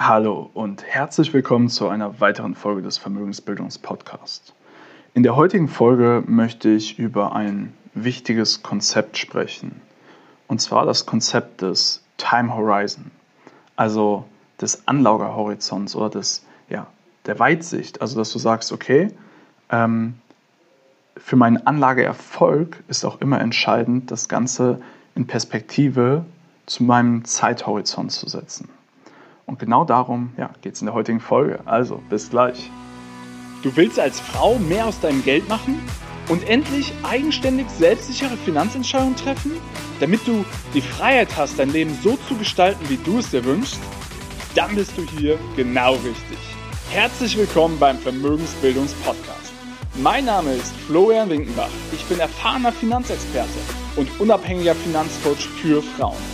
Hallo und herzlich willkommen zu einer weiteren Folge des Vermögensbildungspodcasts. In der heutigen Folge möchte ich über ein wichtiges Konzept sprechen. Und zwar das Konzept des Time Horizon, also des Anlagehorizonts oder des, ja, der Weitsicht. Also, dass du sagst, okay, ähm, für meinen Anlageerfolg ist auch immer entscheidend, das Ganze in Perspektive zu meinem Zeithorizont zu setzen. Und genau darum ja, geht es in der heutigen Folge. Also, bis gleich. Du willst als Frau mehr aus deinem Geld machen und endlich eigenständig selbstsichere Finanzentscheidungen treffen, damit du die Freiheit hast, dein Leben so zu gestalten, wie du es dir wünschst? Dann bist du hier genau richtig. Herzlich willkommen beim Vermögensbildungspodcast. Mein Name ist Florian Winkenbach. Ich bin erfahrener Finanzexperte und unabhängiger Finanzcoach für Frauen.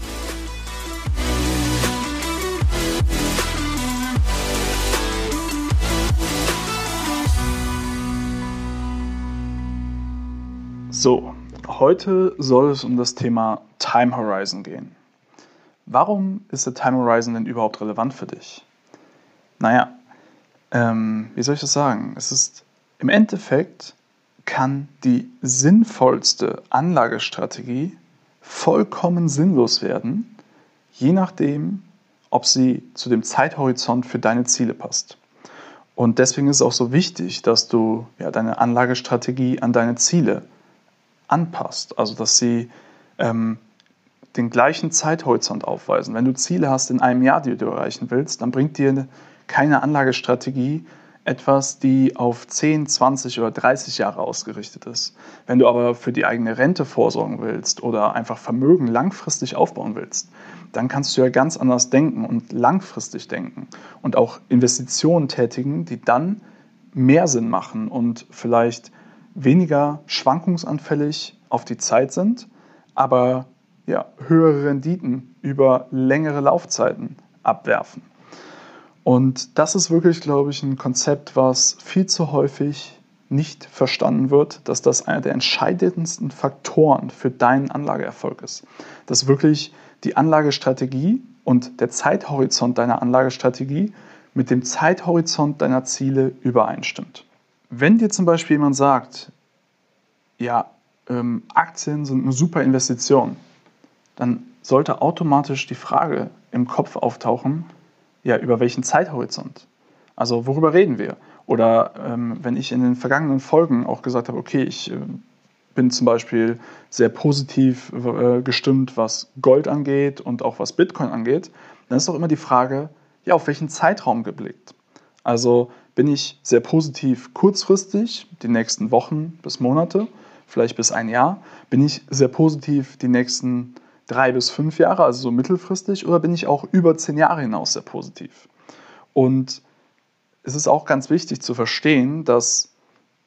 So, heute soll es um das Thema Time Horizon gehen. Warum ist der Time Horizon denn überhaupt relevant für dich? Naja, ähm, wie soll ich das sagen? Es ist im Endeffekt kann die sinnvollste Anlagestrategie vollkommen sinnlos werden, je nachdem, ob sie zu dem Zeithorizont für deine Ziele passt. Und deswegen ist es auch so wichtig, dass du ja, deine Anlagestrategie an deine Ziele anpasst. Also dass sie ähm, den gleichen Zeithorizont aufweisen. Wenn du Ziele hast in einem Jahr, die du erreichen willst, dann bringt dir keine Anlagestrategie etwas, die auf 10, 20 oder 30 Jahre ausgerichtet ist. Wenn du aber für die eigene Rente vorsorgen willst oder einfach Vermögen langfristig aufbauen willst, dann kannst du ja ganz anders denken und langfristig denken und auch Investitionen tätigen, die dann mehr Sinn machen und vielleicht weniger schwankungsanfällig auf die Zeit sind, aber ja, höhere Renditen über längere Laufzeiten abwerfen. Und das ist wirklich, glaube ich, ein Konzept, was viel zu häufig nicht verstanden wird, dass das einer der entscheidendsten Faktoren für deinen Anlageerfolg ist. Dass wirklich die Anlagestrategie und der Zeithorizont deiner Anlagestrategie mit dem Zeithorizont deiner Ziele übereinstimmt. Wenn dir zum Beispiel jemand sagt, ja, ähm, Aktien sind eine super Investition, dann sollte automatisch die Frage im Kopf auftauchen, ja, über welchen Zeithorizont? Also worüber reden wir? Oder ähm, wenn ich in den vergangenen Folgen auch gesagt habe, okay, ich äh, bin zum Beispiel sehr positiv äh, gestimmt, was Gold angeht und auch was Bitcoin angeht, dann ist doch immer die Frage, ja, auf welchen Zeitraum geblickt? Also bin ich sehr positiv kurzfristig, die nächsten Wochen bis Monate, vielleicht bis ein Jahr? Bin ich sehr positiv die nächsten drei bis fünf Jahre, also so mittelfristig, oder bin ich auch über zehn Jahre hinaus sehr positiv? Und es ist auch ganz wichtig zu verstehen, dass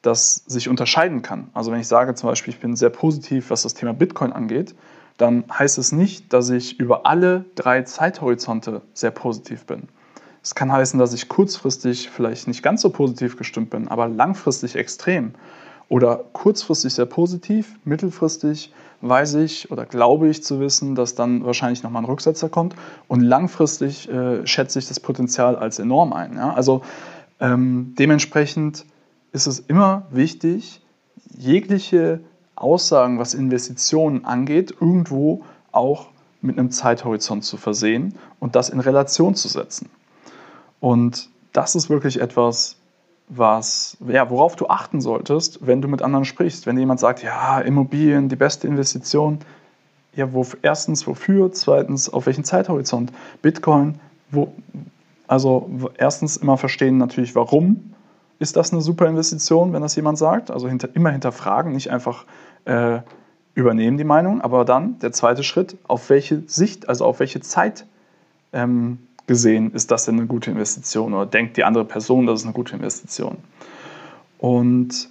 das sich unterscheiden kann. Also wenn ich sage zum Beispiel, ich bin sehr positiv, was das Thema Bitcoin angeht, dann heißt es nicht, dass ich über alle drei Zeithorizonte sehr positiv bin. Es kann heißen, dass ich kurzfristig vielleicht nicht ganz so positiv gestimmt bin, aber langfristig extrem. Oder kurzfristig sehr positiv, mittelfristig weiß ich oder glaube ich zu wissen, dass dann wahrscheinlich nochmal ein Rücksetzer kommt. Und langfristig äh, schätze ich das Potenzial als enorm ein. Ja? Also ähm, dementsprechend ist es immer wichtig, jegliche Aussagen, was Investitionen angeht, irgendwo auch mit einem Zeithorizont zu versehen und das in Relation zu setzen. Und das ist wirklich etwas, was, ja, worauf du achten solltest, wenn du mit anderen sprichst. Wenn jemand sagt, ja, Immobilien, die beste Investition, ja, wo, erstens wofür, zweitens auf welchen Zeithorizont, Bitcoin, wo, also erstens immer verstehen natürlich, warum ist das eine super Investition, wenn das jemand sagt, also hinter, immer hinterfragen, nicht einfach äh, übernehmen die Meinung, aber dann der zweite Schritt, auf welche Sicht, also auf welche Zeit ähm, gesehen, ist das denn eine gute Investition oder denkt die andere Person, das ist eine gute Investition. Und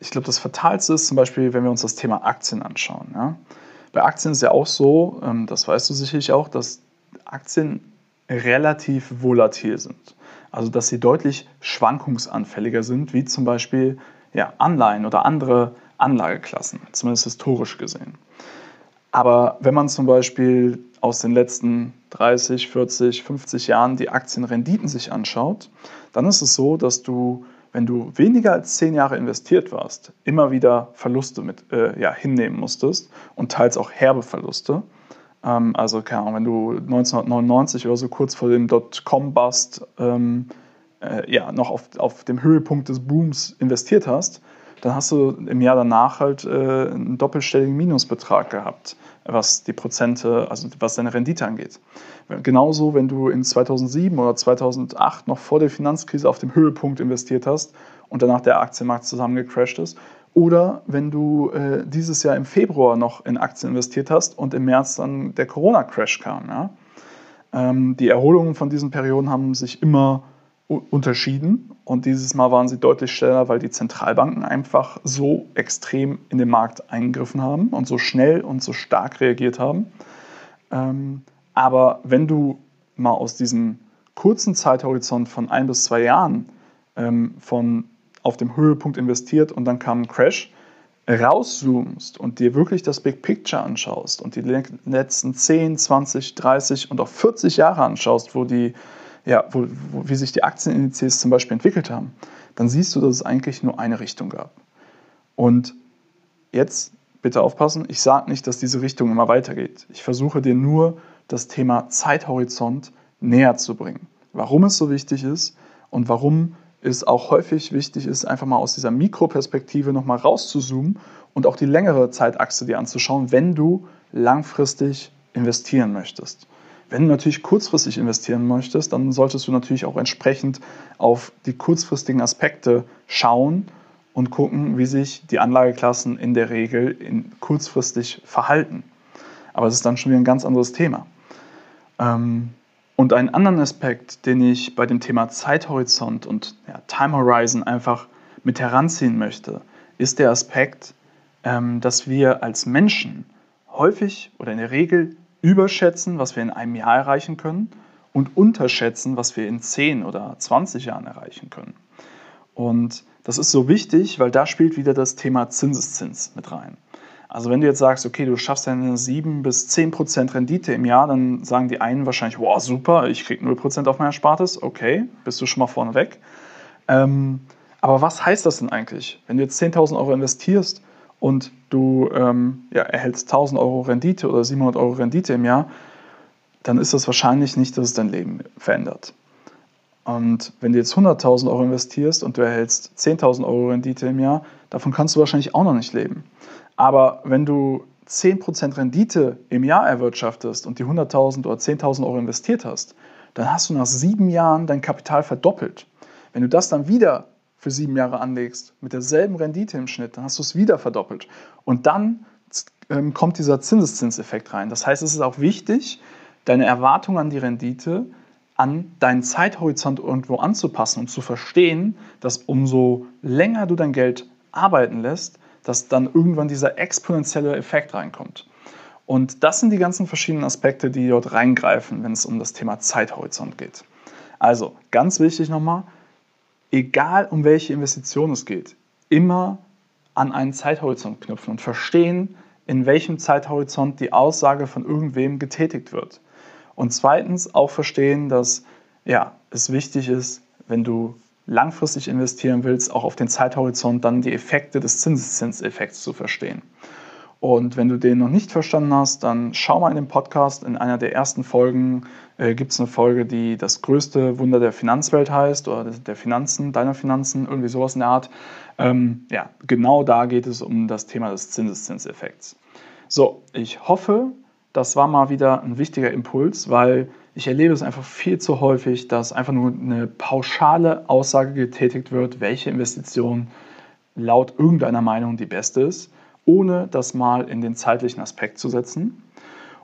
ich glaube, das Fatalste ist zum Beispiel, wenn wir uns das Thema Aktien anschauen. Ja? Bei Aktien ist ja auch so, ähm, das weißt du sicherlich auch, dass Aktien relativ volatil sind. Also dass sie deutlich schwankungsanfälliger sind, wie zum Beispiel ja, Anleihen oder andere Anlageklassen, zumindest historisch gesehen. Aber wenn man zum Beispiel aus den letzten 30, 40, 50 Jahren die Aktienrenditen sich anschaut, dann ist es so, dass du, wenn du weniger als 10 Jahre investiert warst, immer wieder Verluste mit, äh, ja, hinnehmen musstest und teils auch herbe Verluste. Ähm, also, keine Ahnung, wenn du 1999 oder so kurz vor dem Dotcom-Bust ähm, äh, ja, noch auf, auf dem Höhepunkt des Booms investiert hast, dann hast du im Jahr danach halt äh, einen doppelstelligen Minusbetrag gehabt, was die Prozente, also was deine Rendite angeht. Genauso, wenn du in 2007 oder 2008 noch vor der Finanzkrise auf dem Höhepunkt investiert hast und danach der Aktienmarkt zusammengecrashed ist. Oder wenn du äh, dieses Jahr im Februar noch in Aktien investiert hast und im März dann der Corona-Crash kam. Ja? Ähm, die Erholungen von diesen Perioden haben sich immer unterschieden und dieses Mal waren sie deutlich schneller, weil die Zentralbanken einfach so extrem in den Markt eingegriffen haben und so schnell und so stark reagiert haben. Ähm, aber wenn du mal aus diesem kurzen Zeithorizont von ein bis zwei Jahren ähm, von auf dem Höhepunkt investiert und dann kam ein Crash, rauszoomst und dir wirklich das Big Picture anschaust und die letzten 10, 20, 30 und auch 40 Jahre anschaust, wo die ja, wo, wo, wie sich die Aktienindizes zum Beispiel entwickelt haben, dann siehst du, dass es eigentlich nur eine Richtung gab. Und jetzt bitte aufpassen, ich sage nicht, dass diese Richtung immer weitergeht. Ich versuche dir nur das Thema Zeithorizont näher zu bringen. Warum es so wichtig ist und warum es auch häufig wichtig ist, einfach mal aus dieser Mikroperspektive nochmal rauszuzoomen und auch die längere Zeitachse dir anzuschauen, wenn du langfristig investieren möchtest. Wenn du natürlich kurzfristig investieren möchtest, dann solltest du natürlich auch entsprechend auf die kurzfristigen Aspekte schauen und gucken, wie sich die Anlageklassen in der Regel in kurzfristig verhalten. Aber es ist dann schon wieder ein ganz anderes Thema. Ähm, und einen anderen Aspekt, den ich bei dem Thema Zeithorizont und Time Horizon einfach mit heranziehen möchte, ist der Aspekt, ähm, dass wir als Menschen häufig oder in der Regel überschätzen, was wir in einem Jahr erreichen können und unterschätzen, was wir in 10 oder 20 Jahren erreichen können. Und das ist so wichtig, weil da spielt wieder das Thema Zinseszins mit rein. Also wenn du jetzt sagst, okay, du schaffst eine 7 bis 10 Prozent Rendite im Jahr, dann sagen die einen wahrscheinlich, wow, super, ich kriege 0 Prozent auf mein Erspartes. Okay, bist du schon mal vorne weg. Ähm, aber was heißt das denn eigentlich? Wenn du jetzt 10.000 Euro investierst und du ähm, ja, erhältst 1000 Euro Rendite oder 700 Euro Rendite im Jahr, dann ist das wahrscheinlich nicht, dass es dein Leben verändert. Und wenn du jetzt 100.000 Euro investierst und du erhältst 10.000 Euro Rendite im Jahr, davon kannst du wahrscheinlich auch noch nicht leben. Aber wenn du 10% Rendite im Jahr erwirtschaftest und die 100.000 oder 10.000 Euro investiert hast, dann hast du nach sieben Jahren dein Kapital verdoppelt. Wenn du das dann wieder für sieben Jahre anlegst, mit derselben Rendite im Schnitt, dann hast du es wieder verdoppelt. Und dann ähm, kommt dieser Zinseszinseffekt rein. Das heißt, es ist auch wichtig, deine Erwartung an die Rendite an deinen Zeithorizont irgendwo anzupassen und zu verstehen, dass umso länger du dein Geld arbeiten lässt, dass dann irgendwann dieser exponentielle Effekt reinkommt. Und das sind die ganzen verschiedenen Aspekte, die dort reingreifen, wenn es um das Thema Zeithorizont geht. Also ganz wichtig nochmal, egal um welche Investition es geht, immer an einen Zeithorizont knüpfen und verstehen, in welchem Zeithorizont die Aussage von irgendwem getätigt wird. Und zweitens auch verstehen, dass ja, es wichtig ist, wenn du langfristig investieren willst, auch auf den Zeithorizont dann die Effekte des Zinseszinseffekts zu verstehen. Und wenn du den noch nicht verstanden hast, dann schau mal in den Podcast. In einer der ersten Folgen äh, gibt es eine Folge, die das größte Wunder der Finanzwelt heißt oder der Finanzen, deiner Finanzen, irgendwie sowas in der Art. Ähm, ja, genau da geht es um das Thema des Zinseszinseffekts. So, ich hoffe, das war mal wieder ein wichtiger Impuls, weil ich erlebe es einfach viel zu häufig, dass einfach nur eine pauschale Aussage getätigt wird, welche Investition laut irgendeiner Meinung die beste ist ohne das mal in den zeitlichen Aspekt zu setzen.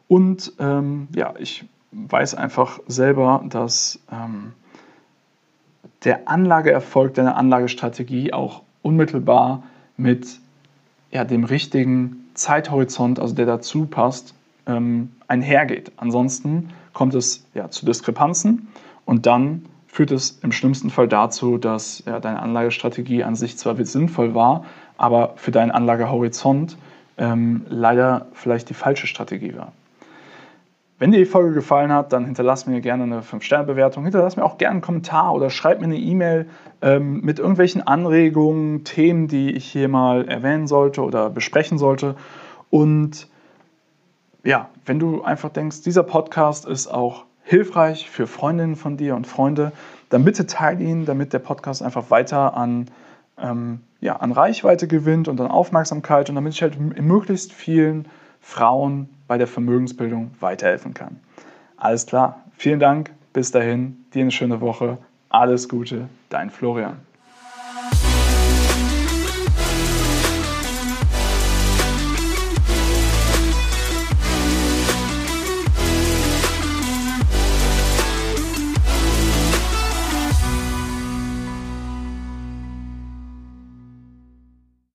Und ähm, ja, ich weiß einfach selber, dass ähm, der Anlageerfolg deiner Anlagestrategie auch unmittelbar mit ja, dem richtigen Zeithorizont, also der dazu passt, ähm, einhergeht. Ansonsten kommt es ja, zu Diskrepanzen und dann führt es im schlimmsten Fall dazu, dass ja, deine Anlagestrategie an sich zwar sinnvoll war, aber für deinen Anlagehorizont ähm, leider vielleicht die falsche Strategie war. Wenn dir die Folge gefallen hat, dann hinterlass mir gerne eine 5-Sterne-Bewertung, hinterlass mir auch gerne einen Kommentar oder schreib mir eine E-Mail ähm, mit irgendwelchen Anregungen, Themen, die ich hier mal erwähnen sollte oder besprechen sollte. Und ja, wenn du einfach denkst, dieser Podcast ist auch hilfreich für Freundinnen von dir und Freunde, dann bitte teile ihn, damit der Podcast einfach weiter an, ähm, ja, an Reichweite gewinnt und an Aufmerksamkeit und damit ich halt möglichst vielen Frauen bei der Vermögensbildung weiterhelfen kann. Alles klar, vielen Dank, bis dahin, dir eine schöne Woche, alles Gute, dein Florian.